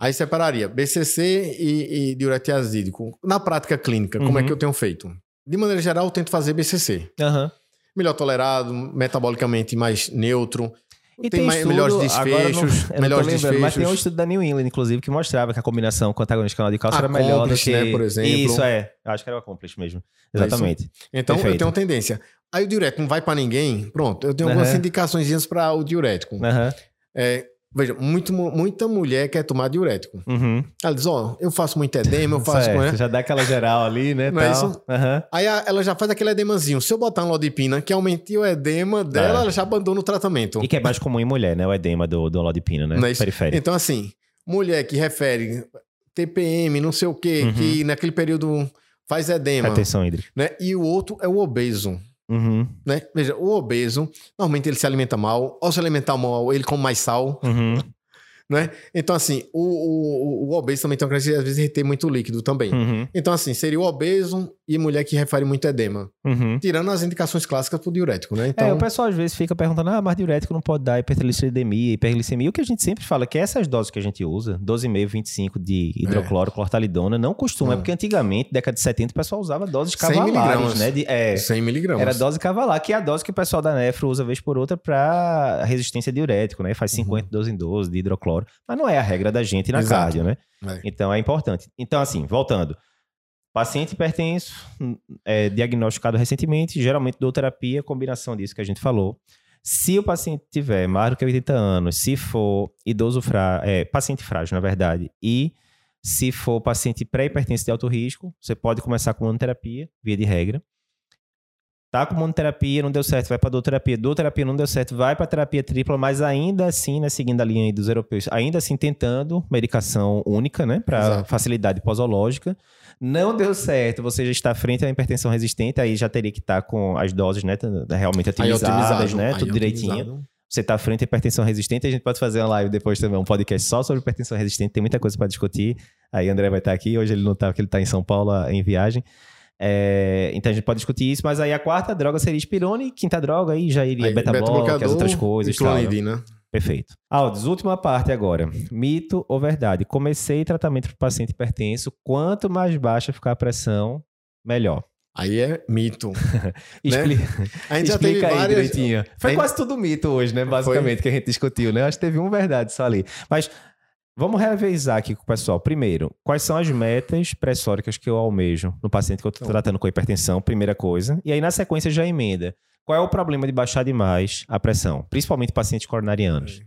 [SPEAKER 2] Aí separaria BCC e, e diurético azídico. Na prática clínica, como é que uhum. eu tenho feito? De maneira geral, eu tento fazer BCC.
[SPEAKER 1] Uhum.
[SPEAKER 2] Melhor tolerado, metabolicamente mais neutro. E tem, tem mais, estudo, melhores desfechos, não, melhores desfechos.
[SPEAKER 1] Mas tem um estudo da New England, inclusive, que mostrava que a combinação com antagonista canal de cálcio era melhor do que...
[SPEAKER 2] né, por exemplo.
[SPEAKER 1] Isso, é. Acho que era o Accomplish mesmo. É Exatamente.
[SPEAKER 2] É então, Perfeito. eu tenho uma tendência. Aí o diurético não vai para ninguém, pronto. Eu tenho uhum. algumas indicações para o diurético.
[SPEAKER 1] Uhum.
[SPEAKER 2] É, Veja, muito, muita mulher quer tomar diurético.
[SPEAKER 1] Uhum.
[SPEAKER 2] Ela diz, ó, oh, eu faço muito edema, eu faço...
[SPEAKER 1] Certo, já dá aquela geral ali, né?
[SPEAKER 2] Não
[SPEAKER 1] tal.
[SPEAKER 2] é isso? Uhum. Aí ela já faz aquele edemazinho. Se eu botar um lodipina que aumente o edema dela, é. ela já abandona o tratamento.
[SPEAKER 1] E que é mais comum em mulher, né? O edema do, do lodipina, né?
[SPEAKER 2] Não é? Periférico. Então, assim, mulher que refere TPM, não sei o quê, uhum. que naquele período faz edema.
[SPEAKER 1] Atenção hídrica.
[SPEAKER 2] Né? E o outro é o obeso.
[SPEAKER 1] Uhum.
[SPEAKER 2] Né? Veja, o obeso, normalmente ele se alimenta mal. Ao se alimentar mal, ele come mais sal.
[SPEAKER 1] Uhum
[SPEAKER 2] né? Então, assim, o, o, o obeso também tem uma característica, às vezes, reter muito líquido também.
[SPEAKER 1] Uhum.
[SPEAKER 2] Então, assim, seria o obeso e mulher que refere muito edema.
[SPEAKER 1] Uhum.
[SPEAKER 2] Tirando as indicações clássicas pro diurético, né? Então...
[SPEAKER 1] É, o pessoal às vezes fica perguntando, ah, mas diurético não pode dar hipertrigliceridemia, hiperglicemia. O que a gente sempre fala é que essas doses que a gente usa, 12,5, 25 de hidrocloro, é. clortalidona, não costuma. É porque antigamente, década de 70, o pessoal usava doses cavalares, né? De, é,
[SPEAKER 2] 100 miligramas.
[SPEAKER 1] Era dose cavalar, que é a dose que o pessoal da nefro usa vez por outra para resistência diurético, né? Faz 50 uhum. 12 em 12 de hidrocloro. Mas não é a regra regra da gente na Exato. cardio, né? É. Então é importante. Então, assim, voltando. Paciente hipertenso, é, diagnosticado recentemente, geralmente dou terapia, combinação disso que a gente falou. Se o paciente tiver mais do que 80 anos, se for idoso frágil, é, paciente frágil, na verdade, e se for paciente pré-hipertenso de alto risco, você pode começar com monoterapia, via de regra. Tá com monoterapia, não deu certo, vai para douterapia. Douterapia não deu certo, vai para terapia tripla, mas ainda assim, né, seguindo a linha aí dos europeus, ainda assim tentando medicação única, né, para facilidade posológica. Não deu certo, você já está frente à hipertensão resistente, aí já teria que estar tá com as doses, né, realmente otimizadas, né, tudo direitinho. Você está frente à hipertensão resistente, a gente pode fazer uma live depois também, um podcast só sobre hipertensão resistente, tem muita coisa para discutir. Aí André vai estar tá aqui, hoje ele não está, porque ele está em São Paulo em viagem. É, então a gente pode discutir isso, mas aí a quarta droga seria espirone, e quinta droga aí já iria beta-block, as outras coisas. E
[SPEAKER 2] clonidina. Tal,
[SPEAKER 1] Perfeito. Aldos, última parte agora. Mito ou verdade? Comecei tratamento para paciente hipertenso. Quanto mais baixa ficar a pressão, melhor.
[SPEAKER 2] Aí é mito.
[SPEAKER 1] Expli... né? A gente já teve aí várias... direitinho. Foi quase tudo mito hoje, né? Basicamente, Foi... que a gente discutiu, né? Acho que teve uma verdade só ali. Mas Vamos revezar aqui com o pessoal. Primeiro, quais são as metas pressóricas que eu almejo no paciente que eu estou tratando com hipertensão? Primeira coisa. E aí, na sequência, já emenda. Qual é o problema de baixar demais a pressão? Principalmente pacientes coronarianos.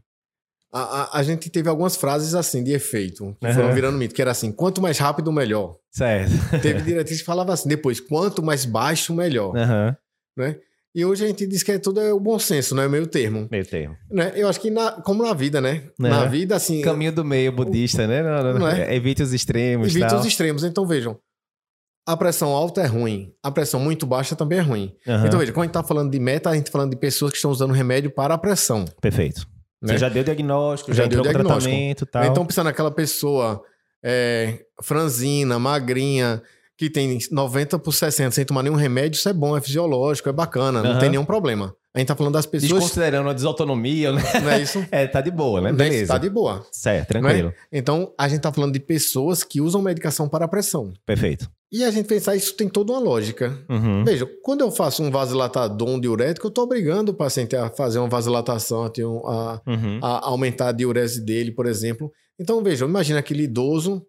[SPEAKER 2] A, a, a, gente teve algumas frases assim de efeito, que uhum. foram virando mito, que era assim: quanto mais rápido, melhor.
[SPEAKER 1] Certo.
[SPEAKER 2] Teve diretriz que falava assim: depois, quanto mais baixo, melhor.
[SPEAKER 1] Uhum.
[SPEAKER 2] Né? E hoje a gente diz que é tudo é o bom senso, né? O meio termo.
[SPEAKER 1] Meio termo.
[SPEAKER 2] Né? Eu acho que na, como na vida, né? É. Na vida, assim.
[SPEAKER 1] Caminho do meio budista, né? Não, não, não é? Evite os extremos.
[SPEAKER 2] Evite tal. os extremos. Então vejam. a pressão alta é ruim, a pressão muito baixa também é ruem. Uhum. Então, veja, quando a gente está falando de meta, a gente está falando de pessoas que estão usando remédio para a pressão.
[SPEAKER 1] Perfeito. Né? Você já deu diagnóstico, já, já deu diagnóstico. tratamento tal.
[SPEAKER 2] Então, pensando naquela pessoa é, franzina, magrinha, que tem 90 por 60 sem tomar nenhum remédio, isso é bom, é fisiológico, é bacana, uhum. não tem nenhum problema. A gente tá falando das pessoas.
[SPEAKER 1] Desconsiderando a desautonomia, né?
[SPEAKER 2] Não é isso?
[SPEAKER 1] É, tá de boa, né? Beleza.
[SPEAKER 2] Tá de boa.
[SPEAKER 1] Certo, tranquilo. É?
[SPEAKER 2] Então, a gente tá falando de pessoas que usam medicação para a pressão.
[SPEAKER 1] Perfeito.
[SPEAKER 2] E a gente pensar isso tem toda uma lógica. Uhum. Veja, quando eu faço um vasodilatador, um diurético, eu tô obrigando o paciente a fazer uma vasodilatação, a, uhum. a aumentar a diurese dele, por exemplo. Então, veja, imagina aquele idoso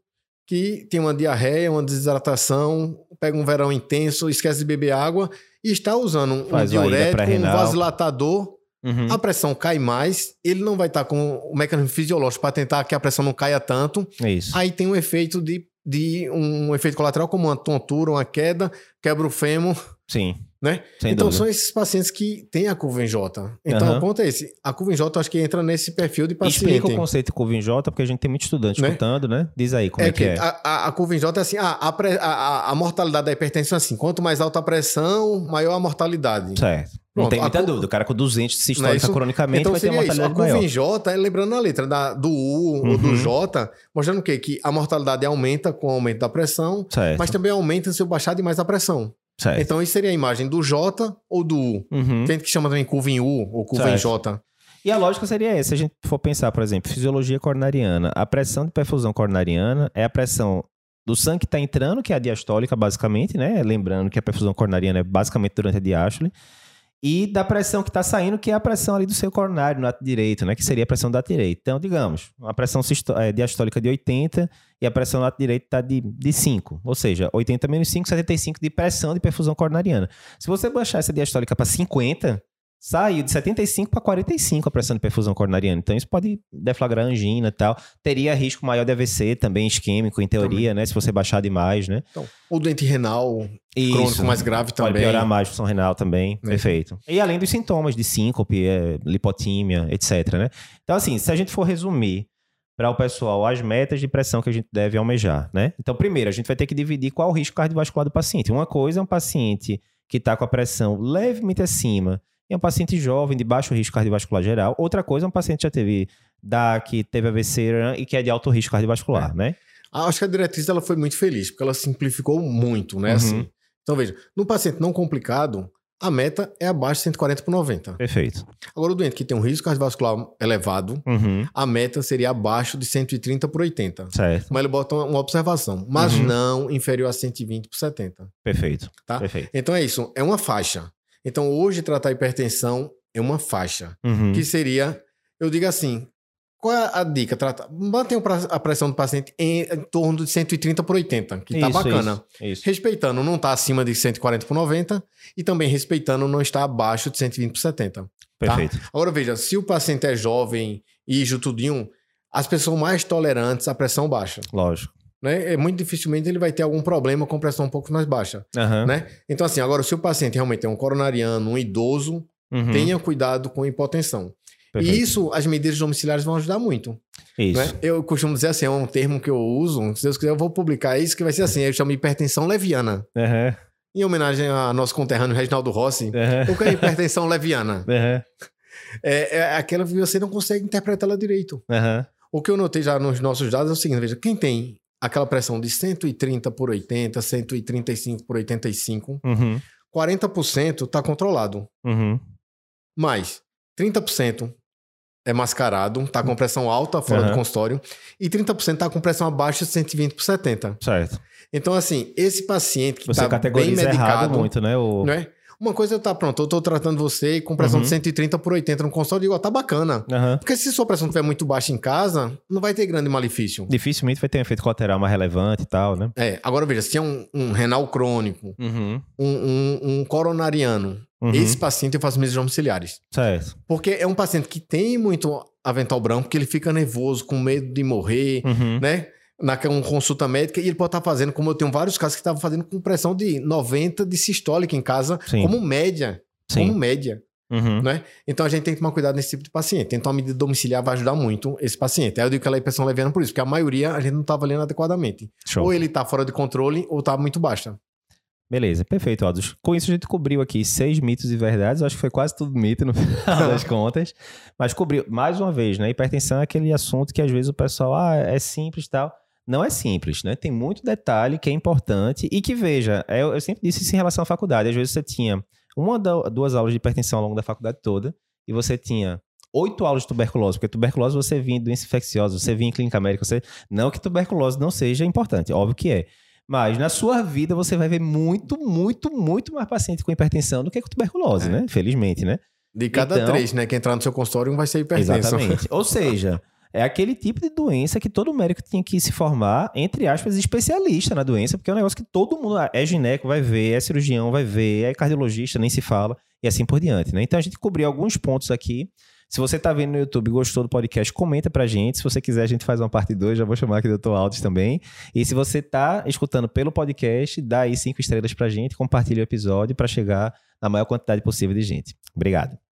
[SPEAKER 2] que tem uma diarreia, uma desidratação, pega um verão intenso, esquece de beber água e está usando um, Faz diurético, um vasodilatador, uhum. a pressão cai mais, ele não vai estar com o mecanismo fisiológico para tentar que a pressão não caia tanto.
[SPEAKER 1] É isso.
[SPEAKER 2] Aí tem um efeito de, de um efeito colateral como uma tontura, uma queda, quebra o fêmur.
[SPEAKER 1] Sim.
[SPEAKER 2] Né? Então dúvida. são esses pacientes que têm a curva em J. Então uhum. o ponto é esse. A curva em J acho que entra nesse perfil de paciente.
[SPEAKER 1] Explica o conceito de curva em J, porque a gente tem muito estudante né? escutando, né? Diz aí como é, é que, é.
[SPEAKER 2] A, a, curva em J é assim, a, a, a, mortalidade da hipertensão é assim, quanto mais alta a pressão, maior a mortalidade.
[SPEAKER 1] Certo. Pronto, não tem muita dúvida. O cara com 200 se histórica é cronicamente então, vai ter uma mortalidade isso. A curva
[SPEAKER 2] maior. em J, é lembrando a letra da, do U uhum. ou do uhum. J, mostrando o quê? Que a mortalidade aumenta com o aumento da pressão, certo. mas também aumenta se eu baixar demais a pressão. Certo. Então, isso seria a imagem do J ou do U. Uhum. Tem gente que chama também curva em U ou curva certo. em J.
[SPEAKER 1] E a lógica seria essa, se a gente for pensar, por exemplo, fisiologia coronariana. A pressão de perfusão coronariana é a pressão do sangue que está entrando, que é a diastólica, basicamente, né? Lembrando que a perfusão coronariana é basicamente durante a diástole e da pressão que está saindo, que é a pressão ali do seu coronário, no ato direito, né? Que seria a pressão do ato direito. Então, digamos, a pressão é, diastólica de 80 e a pressão do ato direito está de, de 5. Ou seja, 80 menos 5, 75 de pressão de perfusão coronariana. Se você baixar essa diastólica para 50, Saiu de 75 para 45 a pressão de perfusão coronariana. Então, isso pode deflagrar angina e tal. Teria risco maior de AVC também, isquêmico, em teoria, também. né? Se você baixar demais, né? Então,
[SPEAKER 2] o doente renal isso. crônico mais grave também.
[SPEAKER 1] Pode piorar mais função renal também. É. Perfeito. E além dos sintomas de síncope, é, lipotímia, etc, né? Então, assim, se a gente for resumir para o pessoal as metas de pressão que a gente deve almejar, né? Então, primeiro, a gente vai ter que dividir qual o risco cardiovascular do paciente. Uma coisa é um paciente que está com a pressão levemente acima é um paciente jovem, de baixo risco cardiovascular geral. Outra coisa é um paciente que já teve DAC, teve AVC né, e que é de alto risco cardiovascular, é. né?
[SPEAKER 2] Acho que a diretriz ela foi muito feliz, porque ela simplificou muito, né? Uhum. Assim. Então, veja, no paciente não complicado, a meta é abaixo de 140 por 90.
[SPEAKER 1] Perfeito.
[SPEAKER 2] Agora, o doente que tem um risco cardiovascular elevado, uhum. a meta seria abaixo de 130 por 80.
[SPEAKER 1] Certo.
[SPEAKER 2] Mas ele bota uma observação, mas uhum. não inferior a 120 por 70.
[SPEAKER 1] Perfeito.
[SPEAKER 2] Tá?
[SPEAKER 1] Perfeito.
[SPEAKER 2] Então é isso, é uma faixa. Então, hoje, tratar hipertensão é uma faixa, uhum. que seria, eu digo assim, qual é a dica? Trata, mantenha a pressão do paciente em, em, torno de 130 por 80, que tá bacana.
[SPEAKER 1] Isso, isso.
[SPEAKER 2] Respeitando não tá acima de 140 por 90 e também respeitando não está abaixo de 120 por 70. Tá?
[SPEAKER 1] Perfeito.
[SPEAKER 2] Tá? Agora veja, se o paciente é jovem, ijo, tudinho, as pessoas mais tolerantes à pressão baixa.
[SPEAKER 1] Lógico
[SPEAKER 2] né? É muito dificilmente ele vai ter algum problema com pressão um pouco mais baixa, uhum. né? Então assim, agora se o paciente realmente é um coronariano, um idoso, uhum. tenha cuidado com hipotensão. Perfeito. E isso, as medidas domiciliares vão ajudar muito.
[SPEAKER 1] Isso. Né?
[SPEAKER 2] Eu costumo dizer assim, é um termo que eu uso, se Deus quiser eu vou publicar isso, que vai ser assim, eu chamo de hipertensão leviana.
[SPEAKER 1] Uhum.
[SPEAKER 2] Em homenagem ao nosso conterrâneo Reginaldo Rossi, o que é hipertensão leviana? É, é aquela que você não consegue interpretar ela direito. O que eu notei já nos nossos dados é o seguinte, veja, quem tem aquela pressão de 130 por 80, 135 por 85, uhum. 40% está controlado.
[SPEAKER 1] Uhum.
[SPEAKER 2] Mas 30% é mascarado, está com pressão alta fora uhum. do consultório, e 30% está com pressão abaixo de 120 por 70.
[SPEAKER 1] Certo.
[SPEAKER 2] Então, assim, esse paciente que está bem medicado...
[SPEAKER 1] muito, né? O...
[SPEAKER 2] né? Uma coisa é tá pronto, eu tô tratando você com pressão uhum. de 130 por 80 no consultório, digo, ó, tá bacana. Uhum. Porque se sua pressão estiver muito baixa em casa, não vai ter grande malefício.
[SPEAKER 1] Dificilmente vai ter um efeito colateral mais relevante e tal, né?
[SPEAKER 2] É, agora veja, se é um, um renal crônico, uhum. um, um, um, coronariano, uhum. esse paciente eu faço medidas domiciliares.
[SPEAKER 1] Certo.
[SPEAKER 2] Porque é um paciente que tem muito avental branco, porque ele fica nervoso, com medo de morrer, uhum. né? Naquela consulta médica e ele pode estar fazendo, como eu tenho vários casos que estavam fazendo com pressão de 90 de sistólica em casa, Sim. como média. Sim. Como média. Uhum. Né? Então a gente tem que tomar cuidado nesse tipo de paciente. Então a medida domiciliar vai ajudar muito esse paciente. Aí eu digo que ela é pressão leviana por isso, porque a maioria a gente não está avaliando adequadamente. Show. Ou ele está fora de controle ou está muito baixa.
[SPEAKER 1] Beleza, perfeito, Aldos. Com isso a gente cobriu aqui seis mitos e verdades. acho que foi quase tudo mito no final das contas. Mas cobriu, mais uma vez, né? Hipertensão é aquele assunto que às vezes o pessoal, ah, é simples e tal. Não é simples, né? Tem muito detalhe que é importante e que, veja, eu, é, eu sempre disse isso em relação à faculdade. Às vezes você tinha uma, duas aulas de hipertensão ao longo da faculdade toda e você tinha oito aulas de tuberculose, porque tuberculose você vinha em doença infecciosa, você vinha em clínica médica, você... não que tuberculose não seja importante, óbvio que é. Mas na sua vida você vai ver muito, muito, muito mais paciente com hipertensão do que com tuberculose, é. né? Felizmente, né?
[SPEAKER 2] De cada então, três, né? Que entrar no seu consultório, um vai ser hipertensão.
[SPEAKER 1] Exatamente. Ou seja, é aquele tipo de doença que todo médico tinha que se formar, entre aspas, especialista na doença, porque é um negócio que todo mundo é gineco, vai ver, é cirurgião, vai ver, é cardiologista, nem se fala, e assim por diante, né? Então a gente cobriu alguns pontos aqui se você está vendo no YouTube e gostou do podcast, comenta pra gente. Se você quiser, a gente faz uma parte 2, já vou chamar aqui do Dr. Alves também. E se você está escutando pelo podcast, dá aí cinco estrelas pra gente, compartilha o episódio para chegar na maior quantidade possível de gente. Obrigado.